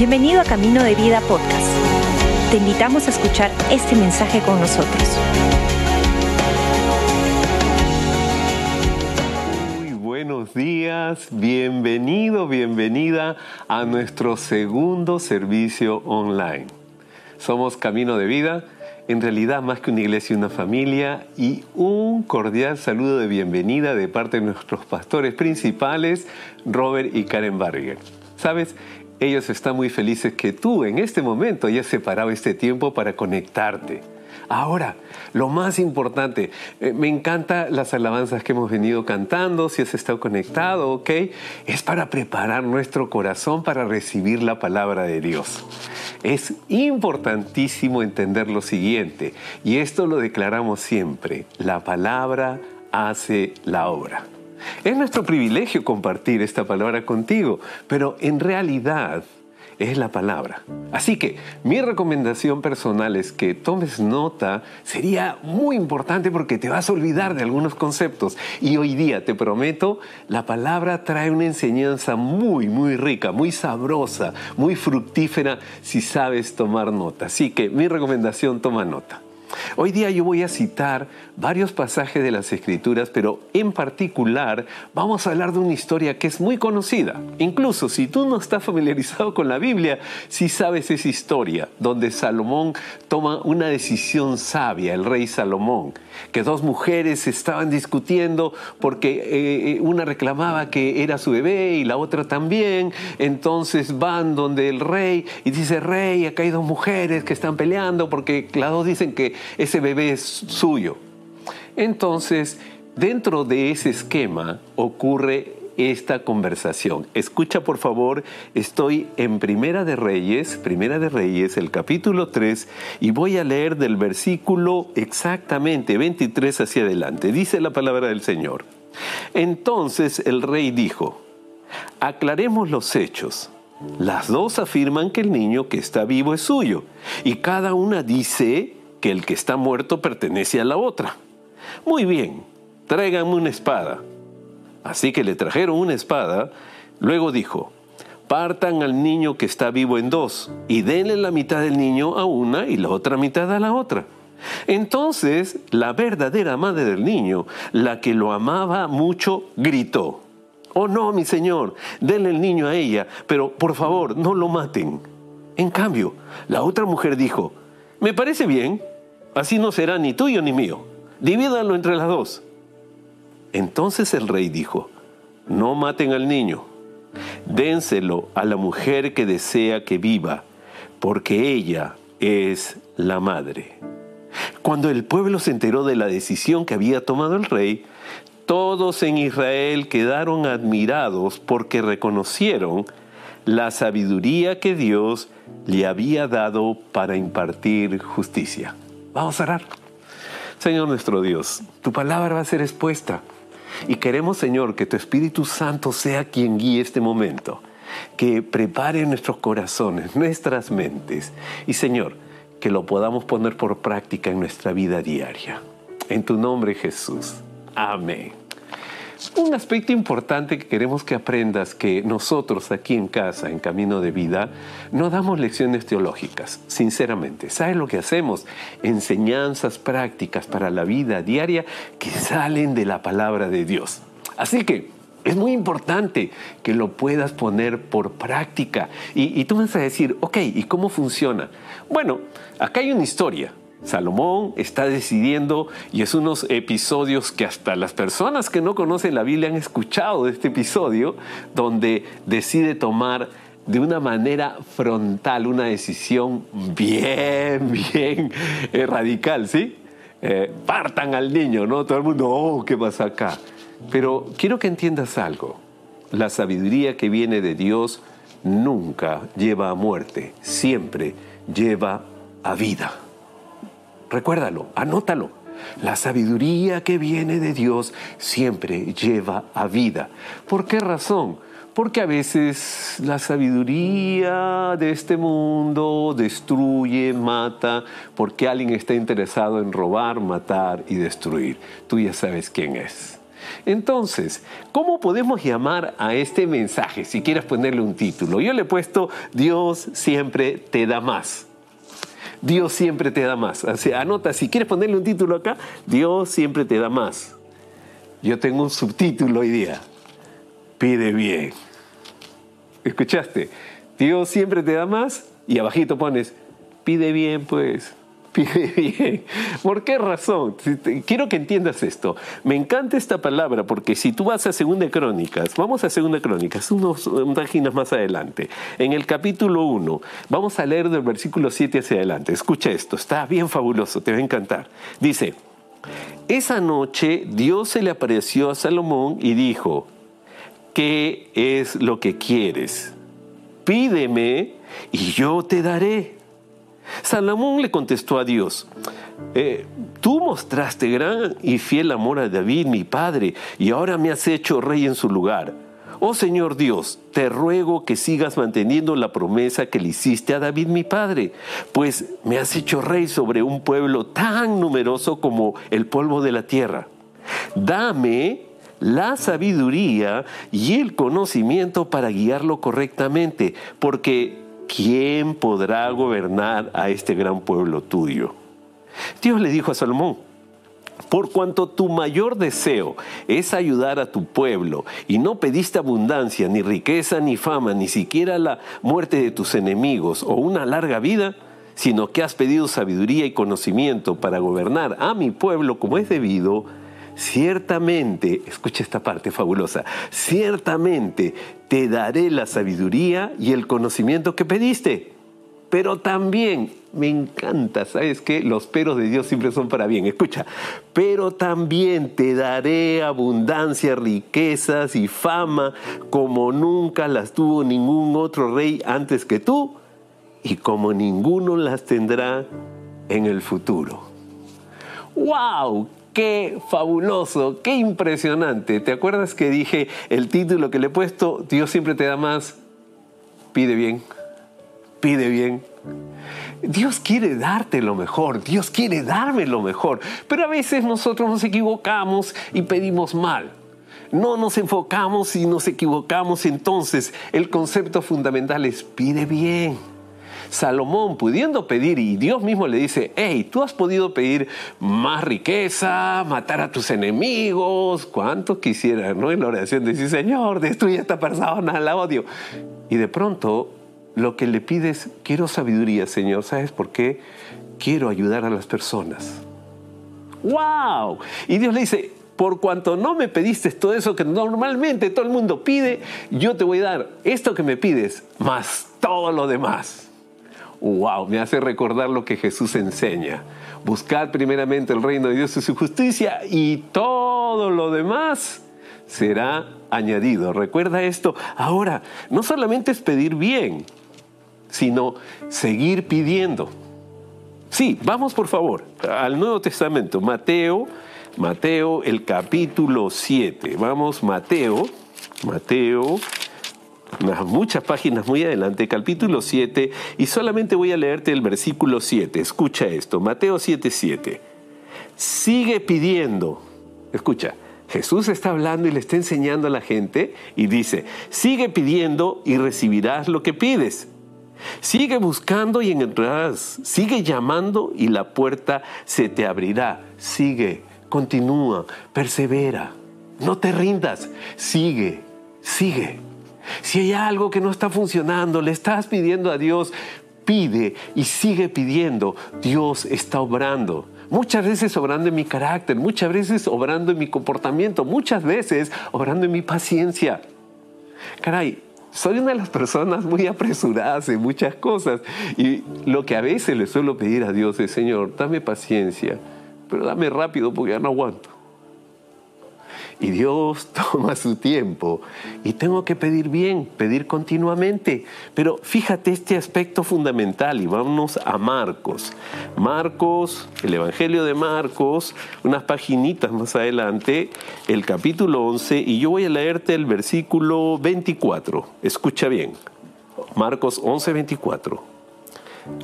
Bienvenido a Camino de Vida Podcast. Te invitamos a escuchar este mensaje con nosotros. Muy buenos días, bienvenido, bienvenida a nuestro segundo servicio online. Somos Camino de Vida, en realidad más que una iglesia, una familia y un cordial saludo de bienvenida de parte de nuestros pastores principales, Robert y Karen Barriger. Sabes, ellos están muy felices que tú en este momento hayas separado este tiempo para conectarte. Ahora, lo más importante, eh, me encantan las alabanzas que hemos venido cantando, si has estado conectado, ¿ok? Es para preparar nuestro corazón para recibir la palabra de Dios. Es importantísimo entender lo siguiente, y esto lo declaramos siempre, la palabra hace la obra. Es nuestro privilegio compartir esta palabra contigo, pero en realidad es la palabra. Así que mi recomendación personal es que tomes nota, sería muy importante porque te vas a olvidar de algunos conceptos. Y hoy día, te prometo, la palabra trae una enseñanza muy, muy rica, muy sabrosa, muy fructífera si sabes tomar nota. Así que mi recomendación, toma nota. Hoy día yo voy a citar varios pasajes de las Escrituras, pero en particular vamos a hablar de una historia que es muy conocida. Incluso si tú no estás familiarizado con la Biblia, sí sabes esa historia, donde Salomón toma una decisión sabia, el rey Salomón, que dos mujeres estaban discutiendo porque eh, eh, una reclamaba que era su bebé y la otra también. Entonces van donde el rey y dice, rey, acá hay dos mujeres que están peleando porque las dos dicen que ese bebé es suyo. Entonces, dentro de ese esquema ocurre esta conversación. Escucha por favor, estoy en Primera de Reyes, Primera de Reyes, el capítulo 3, y voy a leer del versículo exactamente 23 hacia adelante. Dice la palabra del Señor. Entonces el rey dijo, aclaremos los hechos. Las dos afirman que el niño que está vivo es suyo, y cada una dice que el que está muerto pertenece a la otra. Muy bien, tráiganme una espada. Así que le trajeron una espada. Luego dijo, partan al niño que está vivo en dos y denle la mitad del niño a una y la otra mitad a la otra. Entonces la verdadera madre del niño, la que lo amaba mucho, gritó, Oh no, mi señor, denle el niño a ella, pero por favor, no lo maten. En cambio, la otra mujer dijo, Me parece bien, así no será ni tuyo ni mío. Divídanlo entre las dos. Entonces el rey dijo, no maten al niño, dénselo a la mujer que desea que viva, porque ella es la madre. Cuando el pueblo se enteró de la decisión que había tomado el rey, todos en Israel quedaron admirados porque reconocieron la sabiduría que Dios le había dado para impartir justicia. Vamos a orar. Señor nuestro Dios, tu palabra va a ser expuesta y queremos, Señor, que tu Espíritu Santo sea quien guíe este momento, que prepare nuestros corazones, nuestras mentes y, Señor, que lo podamos poner por práctica en nuestra vida diaria. En tu nombre, Jesús. Amén. Un aspecto importante que queremos que aprendas que nosotros aquí en casa, en Camino de Vida, no damos lecciones teológicas, sinceramente. ¿Sabes lo que hacemos? Enseñanzas prácticas para la vida diaria que salen de la palabra de Dios. Así que es muy importante que lo puedas poner por práctica. Y, y tú vas a decir, ok, ¿y cómo funciona? Bueno, acá hay una historia. Salomón está decidiendo y es unos episodios que hasta las personas que no conocen la Biblia han escuchado de este episodio donde decide tomar de una manera frontal una decisión bien, bien eh, radical, ¿sí? Eh, partan al niño, ¿no? Todo el mundo, oh, ¿qué pasa acá? Pero quiero que entiendas algo. La sabiduría que viene de Dios nunca lleva a muerte, siempre lleva a vida. Recuérdalo, anótalo. La sabiduría que viene de Dios siempre lleva a vida. ¿Por qué razón? Porque a veces la sabiduría de este mundo destruye, mata, porque alguien está interesado en robar, matar y destruir. Tú ya sabes quién es. Entonces, ¿cómo podemos llamar a este mensaje? Si quieres ponerle un título. Yo le he puesto Dios siempre te da más. Dios siempre te da más. anota, si quieres ponerle un título acá, Dios siempre te da más. Yo tengo un subtítulo hoy día. Pide bien. ¿Escuchaste? Dios siempre te da más y abajito pones, pide bien pues. ¿Por qué razón? Quiero que entiendas esto. Me encanta esta palabra porque si tú vas a Segunda Crónicas, vamos a Segunda Crónicas, unos páginas más adelante, en el capítulo 1, vamos a leer del versículo 7 hacia adelante. Escucha esto, está bien fabuloso, te va a encantar. Dice, esa noche Dios se le apareció a Salomón y dijo, ¿qué es lo que quieres? Pídeme y yo te daré. Salomón le contestó a Dios, eh, tú mostraste gran y fiel amor a David, mi padre, y ahora me has hecho rey en su lugar. Oh Señor Dios, te ruego que sigas manteniendo la promesa que le hiciste a David mi padre, pues me has hecho rey sobre un pueblo tan numeroso como el polvo de la tierra. Dame la sabiduría y el conocimiento para guiarlo correctamente, porque ¿quién podrá gobernar a este gran pueblo tuyo? Dios le dijo a Salomón, por cuanto tu mayor deseo es ayudar a tu pueblo y no pediste abundancia, ni riqueza, ni fama, ni siquiera la muerte de tus enemigos o una larga vida, sino que has pedido sabiduría y conocimiento para gobernar a mi pueblo como es debido, ciertamente, escucha esta parte fabulosa, ciertamente te daré la sabiduría y el conocimiento que pediste. Pero también me encanta, ¿sabes qué? Los peros de Dios siempre son para bien. Escucha, pero también te daré abundancia, riquezas y fama como nunca las tuvo ningún otro rey antes que tú y como ninguno las tendrá en el futuro. ¡Wow! Qué fabuloso, qué impresionante. ¿Te acuerdas que dije el título que le he puesto? Dios siempre te da más. Pide bien, pide bien. Dios quiere darte lo mejor, Dios quiere darme lo mejor, pero a veces nosotros nos equivocamos y pedimos mal. No nos enfocamos y nos equivocamos, entonces el concepto fundamental es pide bien Salomón pudiendo pedir y Dios mismo le dice, hey, tú has podido pedir más riqueza, matar a tus enemigos, cuánto quisiera, ¿no? En la oración decir, Señor, destruye a esta persona, la odio. Y de pronto lo que le pides, quiero sabiduría, Señor, ¿sabes por qué? Quiero ayudar a las personas. ¡Wow! Y Dios le dice, por cuanto no me pediste todo eso que normalmente todo el mundo pide, yo te voy a dar esto que me pides, más todo lo demás wow, me hace recordar lo que Jesús enseña. Buscar primeramente el reino de Dios y su justicia y todo lo demás será añadido. Recuerda esto. Ahora, no solamente es pedir bien, sino seguir pidiendo. Sí, vamos por favor al Nuevo Testamento, Mateo, Mateo el capítulo 7. Vamos, Mateo, Mateo unas muchas páginas muy adelante, capítulo 7, y solamente voy a leerte el versículo 7. Escucha esto, Mateo 7, 7. Sigue pidiendo. Escucha, Jesús está hablando y le está enseñando a la gente y dice, sigue pidiendo y recibirás lo que pides. Sigue buscando y encontrarás. Sigue llamando y la puerta se te abrirá. Sigue, continúa, persevera. No te rindas. Sigue, sigue. Si hay algo que no está funcionando, le estás pidiendo a Dios, pide y sigue pidiendo. Dios está obrando. Muchas veces obrando en mi carácter, muchas veces obrando en mi comportamiento, muchas veces obrando en mi paciencia. Caray, soy una de las personas muy apresuradas en muchas cosas y lo que a veces le suelo pedir a Dios es, Señor, dame paciencia, pero dame rápido porque ya no aguanto y Dios toma su tiempo y tengo que pedir bien, pedir continuamente. Pero fíjate este aspecto fundamental y vámonos a Marcos. Marcos, el Evangelio de Marcos, unas paginitas más adelante, el capítulo 11 y yo voy a leerte el versículo 24. Escucha bien. Marcos 11, 24.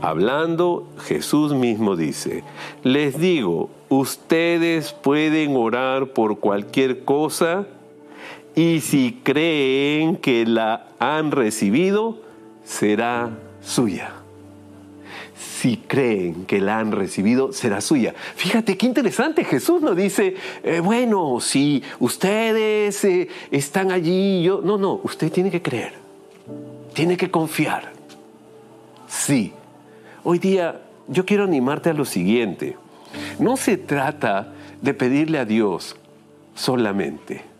Hablando, Jesús mismo dice, les digo, ustedes pueden orar por cualquier cosa y si creen que la han recibido, será suya. Si creen que la han recibido, será suya. Fíjate qué interesante. Jesús no dice, eh, bueno, si ustedes eh, están allí, yo. No, no, usted tiene que creer. Tiene que confiar. Sí. Hoy día yo quiero animarte a lo siguiente. No se trata de pedirle a Dios solamente.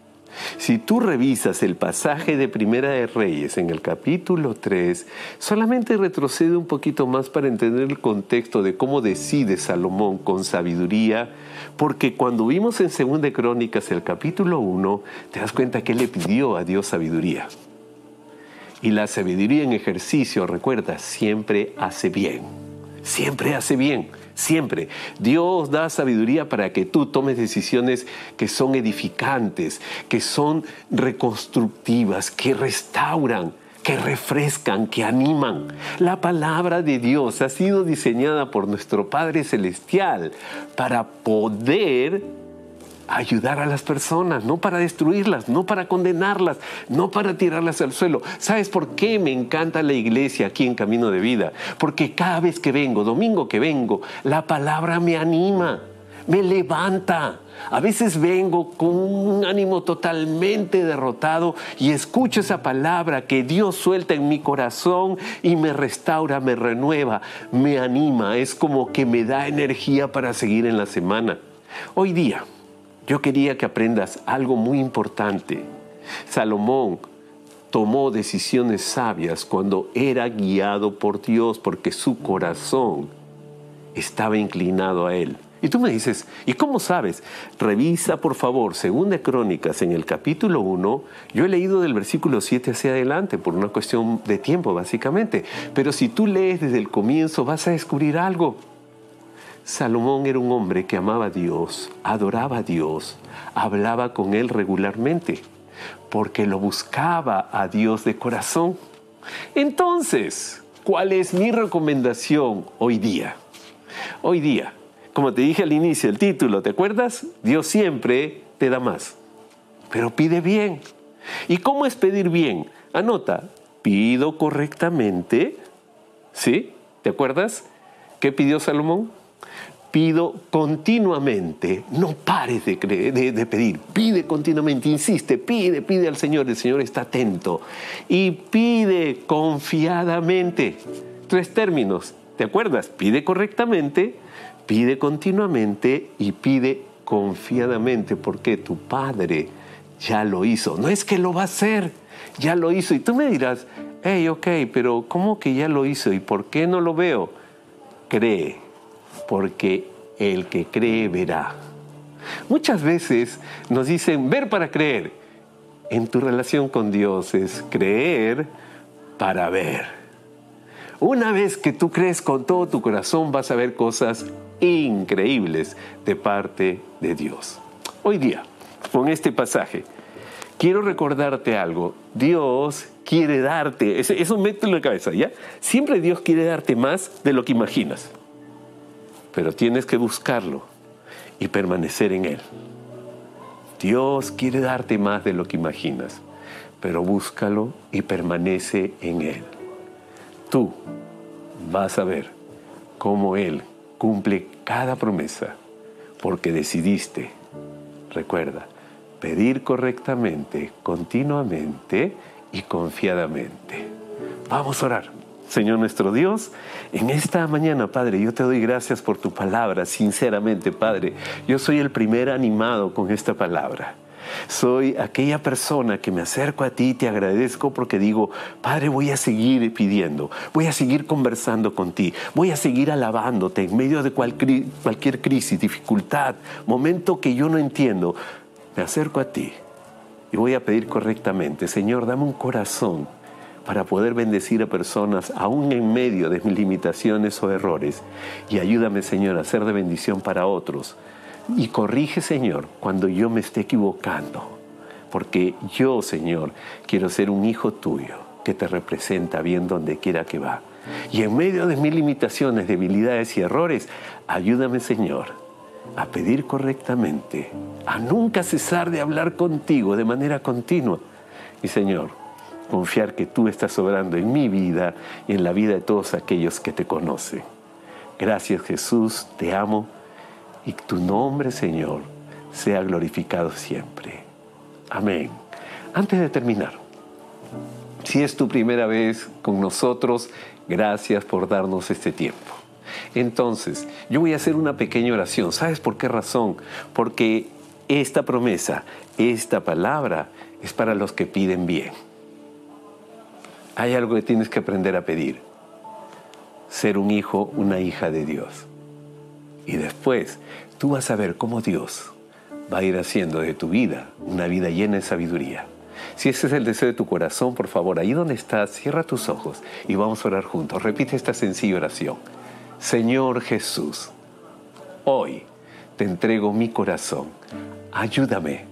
Si tú revisas el pasaje de Primera de Reyes en el capítulo 3, solamente retrocede un poquito más para entender el contexto de cómo decide Salomón con sabiduría, porque cuando vimos en Segunda de Crónicas el capítulo 1, te das cuenta que él le pidió a Dios sabiduría. Y la sabiduría en ejercicio, recuerda, siempre hace bien. Siempre hace bien siempre. Dios da sabiduría para que tú tomes decisiones que son edificantes, que son reconstructivas, que restauran que refrescan, que animan. La palabra de Dios ha sido diseñada por nuestro Padre Celestial para poder ayudar a las personas, no para destruirlas, no para condenarlas, no para tirarlas al suelo. ¿Sabes por qué me encanta la iglesia aquí en Camino de Vida? Porque cada vez que vengo, domingo que vengo, la palabra me anima, me levanta. A veces vengo con un ánimo totalmente derrotado y escucho esa palabra que Dios suelta en mi corazón y me restaura, me renueva, me anima. Es como que me da energía para seguir en la semana. Hoy día, yo quería que aprendas algo muy importante. Salomón tomó decisiones sabias cuando era guiado por Dios porque su corazón estaba inclinado a él. Y tú me dices, ¿y cómo sabes? Revisa por favor, Segunda Crónicas en el capítulo 1. Yo he leído del versículo 7 hacia adelante por una cuestión de tiempo básicamente. Pero si tú lees desde el comienzo vas a descubrir algo. Salomón era un hombre que amaba a Dios, adoraba a Dios, hablaba con Él regularmente, porque lo buscaba a Dios de corazón. Entonces, ¿cuál es mi recomendación hoy día? Hoy día, como te dije al inicio del título, ¿te acuerdas? Dios siempre te da más, pero pide bien. ¿Y cómo es pedir bien? Anota, pido correctamente, ¿sí? ¿Te acuerdas? ¿Qué pidió Salomón? Pido continuamente, no pares de, de, pedir, pide continuamente, insiste, pide, pide al Señor, el Señor está atento y pide confiadamente. Tres términos, ¿te acuerdas? Pide correctamente, pide continuamente y pide confiadamente, porque tu Padre ya lo hizo. No es que lo va a hacer, ya lo hizo. Y tú me dirás, hey, ok, pero ¿cómo que ya lo hizo? ¿Y por qué no lo veo? Cree porque el que cree verá. Muchas veces nos dicen ver para creer. En tu relación con Dios es creer para ver. Una vez que tú crees con todo tu corazón vas a ver cosas increíbles de parte de Dios. Hoy día, con este pasaje, quiero recordarte algo. Dios quiere darte, eso, mételo en la cabeza, ¿ya? Siempre Dios quiere darte más de lo que imaginas pero tienes que buscarlo y permanecer en Él. Dios quiere darte más de lo que imaginas, pero búscalo y permanece en Él. Tú vas a ver cómo Él cumple cada promesa, porque decidiste, recuerda, pedir correctamente, continuamente y confiadamente. Vamos a orar. Señor nuestro Dios, en esta mañana, Padre, yo te doy gracias por tu palabra, sinceramente, Padre. Yo soy el primer animado con esta palabra. Soy aquella persona que me acerco a ti y te agradezco porque digo, Padre, voy a seguir pidiendo, voy a seguir conversando con ti, voy a seguir alabándote en medio de cualquier crisis, dificultad, momento que yo no entiendo. Me acerco a ti y voy a pedir correctamente, Señor, dame un corazón para poder bendecir a personas aún en medio de mis limitaciones o errores. Y ayúdame, Señor, a ser de bendición para otros. Y corrige, Señor, cuando yo me esté equivocando. Porque yo, Señor, quiero ser un hijo tuyo que te representa bien donde quiera que va. Y en medio de mis limitaciones, debilidades y errores, ayúdame, Señor, a pedir correctamente, a nunca cesar de hablar contigo de manera continua. Y Señor, confiar que tú estás obrando en mi vida y en la vida de todos aquellos que te conocen. Gracias Jesús, te amo y tu nombre Señor sea glorificado siempre. Amén. Antes de terminar, si es tu primera vez con nosotros, gracias por darnos este tiempo. Entonces, yo voy a hacer una pequeña oración. ¿Sabes por qué razón? Porque esta promesa, esta palabra es para los que piden bien. Hay algo que tienes que aprender a pedir. Ser un hijo, una hija de Dios. Y después tú vas a ver cómo Dios va a ir haciendo de tu vida una vida llena de sabiduría. Si ese es el deseo de tu corazón, por favor, ahí donde estás, cierra tus ojos y vamos a orar juntos. Repite esta sencilla oración. Señor Jesús, hoy te entrego mi corazón. Ayúdame,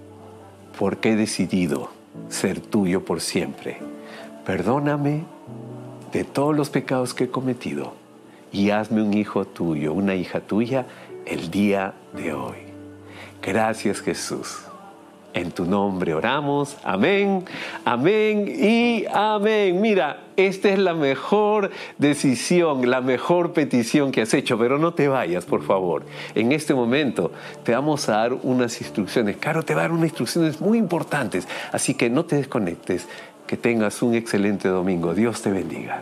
porque he decidido ser tuyo por siempre. Perdóname de todos los pecados que he cometido y hazme un hijo tuyo, una hija tuya el día de hoy. Gracias Jesús. En tu nombre oramos. Amén, amén y amén. Mira, esta es la mejor decisión, la mejor petición que has hecho, pero no te vayas, por favor. En este momento te vamos a dar unas instrucciones. Caro te va a dar unas instrucciones muy importantes, así que no te desconectes. Que tengas un excelente domingo. Dios te bendiga.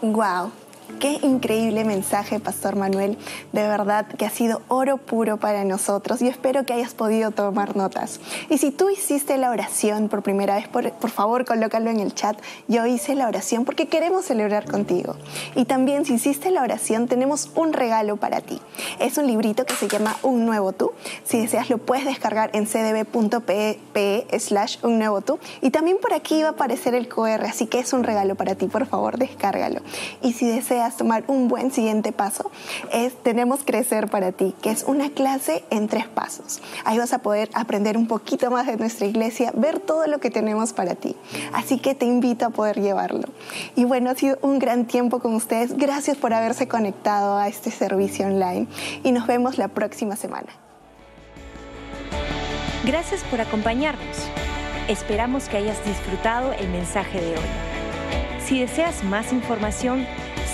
Wow. Qué increíble mensaje, Pastor Manuel. De verdad que ha sido oro puro para nosotros y espero que hayas podido tomar notas. Y si tú hiciste la oración por primera vez, por, favor colócalo en el chat. Yo hice la oración porque queremos celebrar contigo. Y también si hiciste la oración, tenemos un regalo para ti. Es un librito que se llama Un Nuevo Tú. Si deseas, lo puedes descargar en cdb.pe slash un nuevo tú. Y también por aquí va a aparecer el QR, así que es un regalo para ti. Por favor, descárgalo. Y si deseas, tomar un buen siguiente paso, es Tenemos Crecer para ti, que es una clase en tres pasos. Ahí vas a poder aprender un poquito más de nuestra iglesia, ver todo lo que tenemos para ti. Así que te invito a poder llevarlo. Y bueno, ha sido un gran tiempo con ustedes. Gracias por haberse conectado a este servicio online y nos vemos la próxima semana. Gracias por acompañarnos. Esperamos que hayas disfrutado el mensaje de hoy. Si deseas más información,